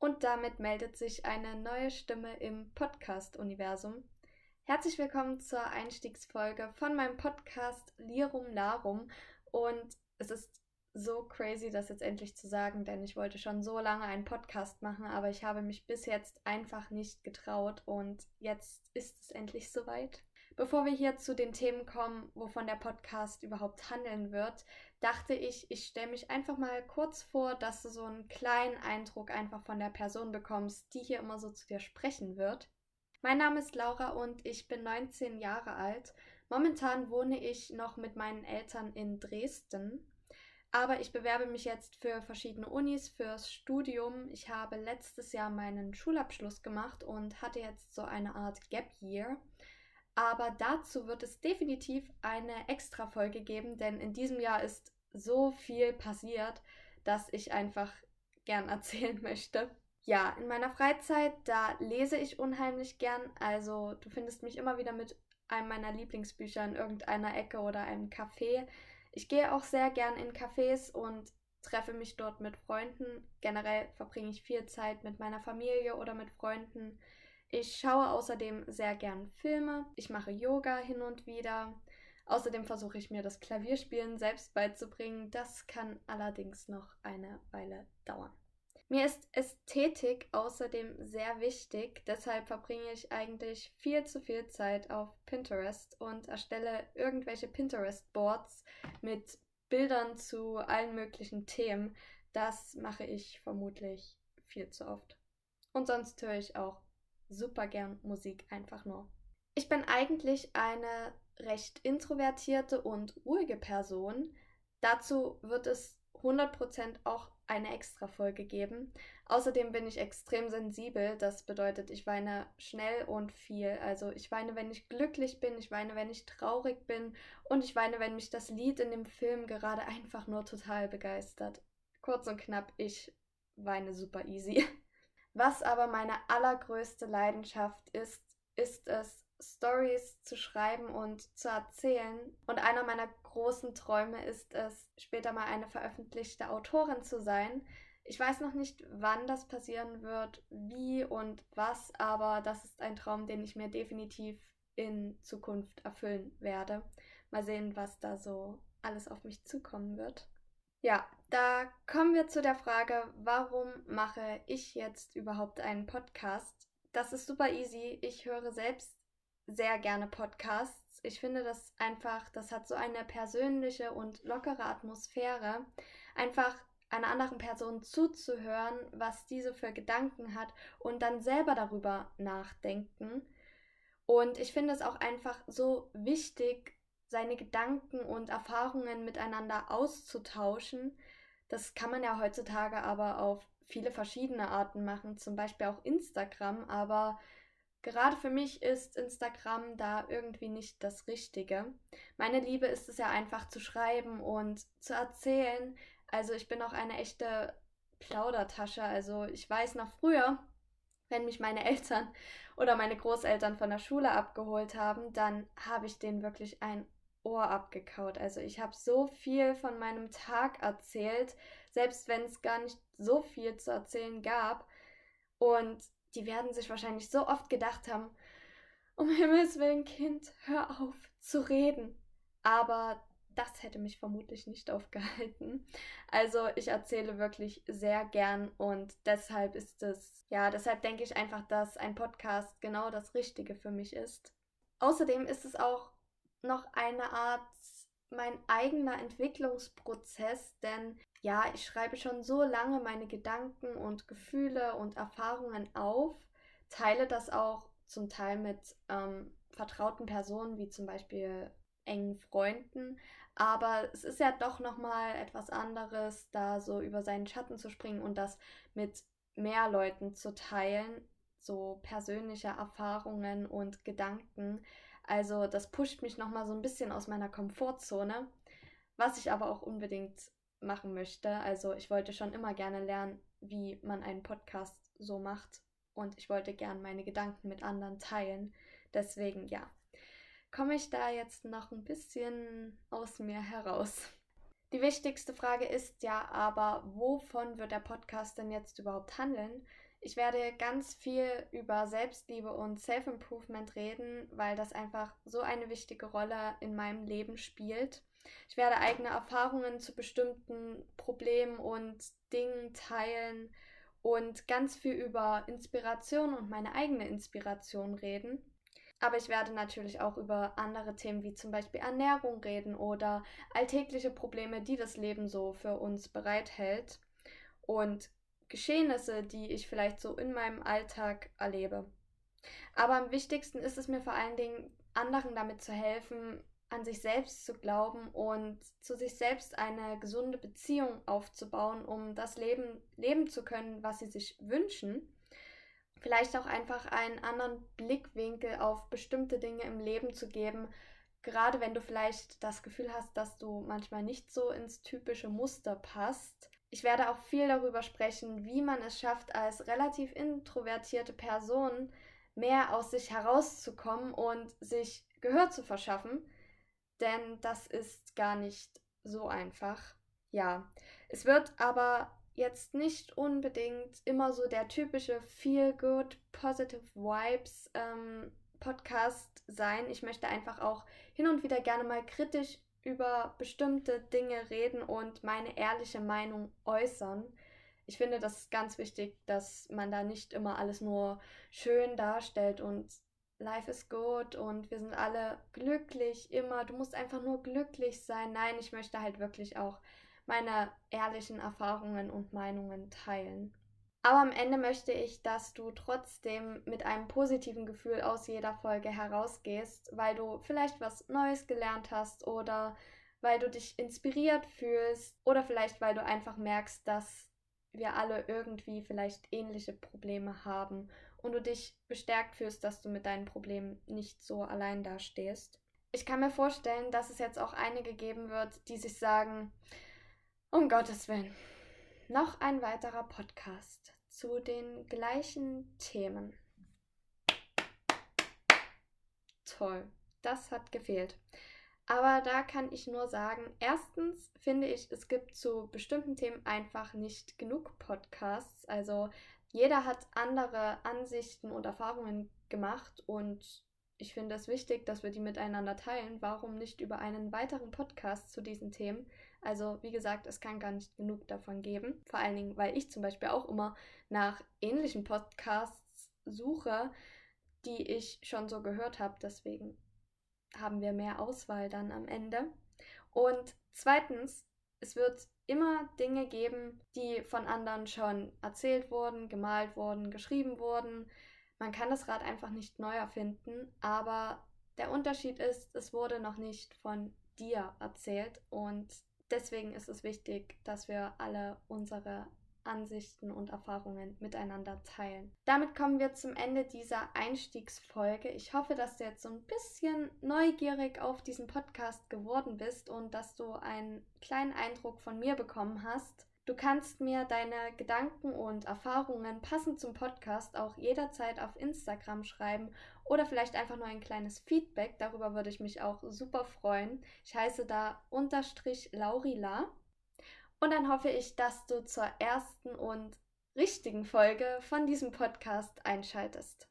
Und damit meldet sich eine neue Stimme im Podcast-Universum. Herzlich willkommen zur Einstiegsfolge von meinem Podcast Lirum Larum. Und es ist so crazy, das jetzt endlich zu sagen, denn ich wollte schon so lange einen Podcast machen, aber ich habe mich bis jetzt einfach nicht getraut und jetzt ist es endlich soweit. Bevor wir hier zu den Themen kommen, wovon der Podcast überhaupt handeln wird, dachte ich, ich stelle mich einfach mal kurz vor, dass du so einen kleinen Eindruck einfach von der Person bekommst, die hier immer so zu dir sprechen wird. Mein Name ist Laura und ich bin 19 Jahre alt. Momentan wohne ich noch mit meinen Eltern in Dresden. Aber ich bewerbe mich jetzt für verschiedene Unis, fürs Studium. Ich habe letztes Jahr meinen Schulabschluss gemacht und hatte jetzt so eine Art Gap Year. Aber dazu wird es definitiv eine extra Folge geben, denn in diesem Jahr ist so viel passiert, dass ich einfach gern erzählen möchte. Ja, in meiner Freizeit, da lese ich unheimlich gern. Also du findest mich immer wieder mit einem meiner Lieblingsbücher in irgendeiner Ecke oder einem Café. Ich gehe auch sehr gern in Cafés und treffe mich dort mit Freunden. Generell verbringe ich viel Zeit mit meiner Familie oder mit Freunden. Ich schaue außerdem sehr gern Filme. Ich mache Yoga hin und wieder. Außerdem versuche ich mir das Klavierspielen selbst beizubringen. Das kann allerdings noch eine Weile dauern. Mir ist Ästhetik außerdem sehr wichtig, deshalb verbringe ich eigentlich viel zu viel Zeit auf Pinterest und erstelle irgendwelche Pinterest-Boards mit Bildern zu allen möglichen Themen. Das mache ich vermutlich viel zu oft. Und sonst höre ich auch super gern Musik einfach nur. Ich bin eigentlich eine recht introvertierte und ruhige Person. Dazu wird es 100% auch eine extra Folge geben. Außerdem bin ich extrem sensibel. Das bedeutet, ich weine schnell und viel. Also ich weine, wenn ich glücklich bin, ich weine, wenn ich traurig bin und ich weine, wenn mich das Lied in dem Film gerade einfach nur total begeistert. Kurz und knapp, ich weine super easy. Was aber meine allergrößte Leidenschaft ist, ist es, Stories zu schreiben und zu erzählen. Und einer meiner großen Träume ist es, später mal eine veröffentlichte Autorin zu sein. Ich weiß noch nicht, wann das passieren wird, wie und was, aber das ist ein Traum, den ich mir definitiv in Zukunft erfüllen werde. Mal sehen, was da so alles auf mich zukommen wird. Ja, da kommen wir zu der Frage, warum mache ich jetzt überhaupt einen Podcast? Das ist super easy. Ich höre selbst sehr gerne Podcasts. Ich finde das einfach, das hat so eine persönliche und lockere Atmosphäre. Einfach einer anderen Person zuzuhören, was diese für Gedanken hat und dann selber darüber nachdenken. Und ich finde es auch einfach so wichtig, seine Gedanken und Erfahrungen miteinander auszutauschen. Das kann man ja heutzutage aber auf viele verschiedene Arten machen, zum Beispiel auch Instagram, aber gerade für mich ist Instagram da irgendwie nicht das Richtige. Meine Liebe ist es ja einfach zu schreiben und zu erzählen. Also ich bin auch eine echte Plaudertasche. Also ich weiß noch früher, wenn mich meine Eltern oder meine Großeltern von der Schule abgeholt haben, dann habe ich denen wirklich ein Ohr abgekaut. Also ich habe so viel von meinem Tag erzählt, selbst wenn es gar nicht so viel zu erzählen gab. Und die werden sich wahrscheinlich so oft gedacht haben, um Himmels willen, Kind, hör auf zu reden. Aber das hätte mich vermutlich nicht aufgehalten. Also ich erzähle wirklich sehr gern und deshalb ist es, ja, deshalb denke ich einfach, dass ein Podcast genau das Richtige für mich ist. Außerdem ist es auch noch eine Art mein eigener Entwicklungsprozess, denn ja, ich schreibe schon so lange meine Gedanken und Gefühle und Erfahrungen auf, teile das auch zum Teil mit ähm, vertrauten Personen, wie zum Beispiel engen Freunden, aber es ist ja doch nochmal etwas anderes, da so über seinen Schatten zu springen und das mit mehr Leuten zu teilen, so persönliche Erfahrungen und Gedanken, also das pusht mich nochmal so ein bisschen aus meiner Komfortzone, was ich aber auch unbedingt machen möchte. Also ich wollte schon immer gerne lernen, wie man einen Podcast so macht und ich wollte gern meine Gedanken mit anderen teilen. Deswegen ja, komme ich da jetzt noch ein bisschen aus mir heraus. Die wichtigste Frage ist ja aber, wovon wird der Podcast denn jetzt überhaupt handeln? Ich werde ganz viel über Selbstliebe und Self-Improvement reden, weil das einfach so eine wichtige Rolle in meinem Leben spielt. Ich werde eigene Erfahrungen zu bestimmten Problemen und Dingen teilen und ganz viel über Inspiration und meine eigene Inspiration reden. Aber ich werde natürlich auch über andere Themen wie zum Beispiel Ernährung reden oder alltägliche Probleme, die das Leben so für uns bereithält. Und Geschehnisse, die ich vielleicht so in meinem Alltag erlebe. Aber am wichtigsten ist es mir vor allen Dingen, anderen damit zu helfen, an sich selbst zu glauben und zu sich selbst eine gesunde Beziehung aufzubauen, um das Leben leben zu können, was sie sich wünschen. Vielleicht auch einfach einen anderen Blickwinkel auf bestimmte Dinge im Leben zu geben, gerade wenn du vielleicht das Gefühl hast, dass du manchmal nicht so ins typische Muster passt. Ich werde auch viel darüber sprechen, wie man es schafft, als relativ introvertierte Person mehr aus sich herauszukommen und sich Gehör zu verschaffen denn das ist gar nicht so einfach. Ja, es wird aber jetzt nicht unbedingt immer so der typische Feel Good Positive Vibes ähm, Podcast sein. Ich möchte einfach auch hin und wieder gerne mal kritisch über bestimmte Dinge reden und meine ehrliche Meinung äußern. Ich finde, das ganz wichtig, dass man da nicht immer alles nur schön darstellt und life is good und wir sind alle glücklich immer. Du musst einfach nur glücklich sein. Nein, ich möchte halt wirklich auch meine ehrlichen Erfahrungen und Meinungen teilen. Aber am Ende möchte ich, dass du trotzdem mit einem positiven Gefühl aus jeder Folge herausgehst, weil du vielleicht was Neues gelernt hast oder weil du dich inspiriert fühlst oder vielleicht weil du einfach merkst, dass wir alle irgendwie vielleicht ähnliche Probleme haben und du dich bestärkt fühlst, dass du mit deinen Problemen nicht so allein dastehst. Ich kann mir vorstellen, dass es jetzt auch einige geben wird, die sich sagen, um Gottes Willen, noch ein weiterer Podcast zu den gleichen Themen. Toll, das hat gefehlt. Aber da kann ich nur sagen, erstens finde ich, es gibt zu bestimmten Themen einfach nicht genug Podcasts. Also jeder hat andere Ansichten und Erfahrungen gemacht und ich finde es wichtig, dass wir die miteinander teilen. Warum nicht über einen weiteren Podcast zu diesen Themen? Also, wie gesagt, es kann gar nicht genug davon geben. Vor allen Dingen, weil ich zum Beispiel auch immer nach ähnlichen Podcasts suche, die ich schon so gehört habe. Deswegen haben wir mehr Auswahl dann am Ende. Und zweitens, es wird immer Dinge geben, die von anderen schon erzählt wurden, gemalt wurden, geschrieben wurden. Man kann das Rad einfach nicht neu erfinden, aber der Unterschied ist, es wurde noch nicht von dir erzählt und deswegen ist es wichtig, dass wir alle unsere Ansichten und Erfahrungen miteinander teilen. Damit kommen wir zum Ende dieser Einstiegsfolge. Ich hoffe, dass du jetzt so ein bisschen neugierig auf diesen Podcast geworden bist und dass du einen kleinen Eindruck von mir bekommen hast. Du kannst mir deine Gedanken und Erfahrungen passend zum Podcast auch jederzeit auf Instagram schreiben oder vielleicht einfach nur ein kleines Feedback. Darüber würde ich mich auch super freuen. Ich heiße da unterstrich Laurila. Und dann hoffe ich, dass du zur ersten und richtigen Folge von diesem Podcast einschaltest.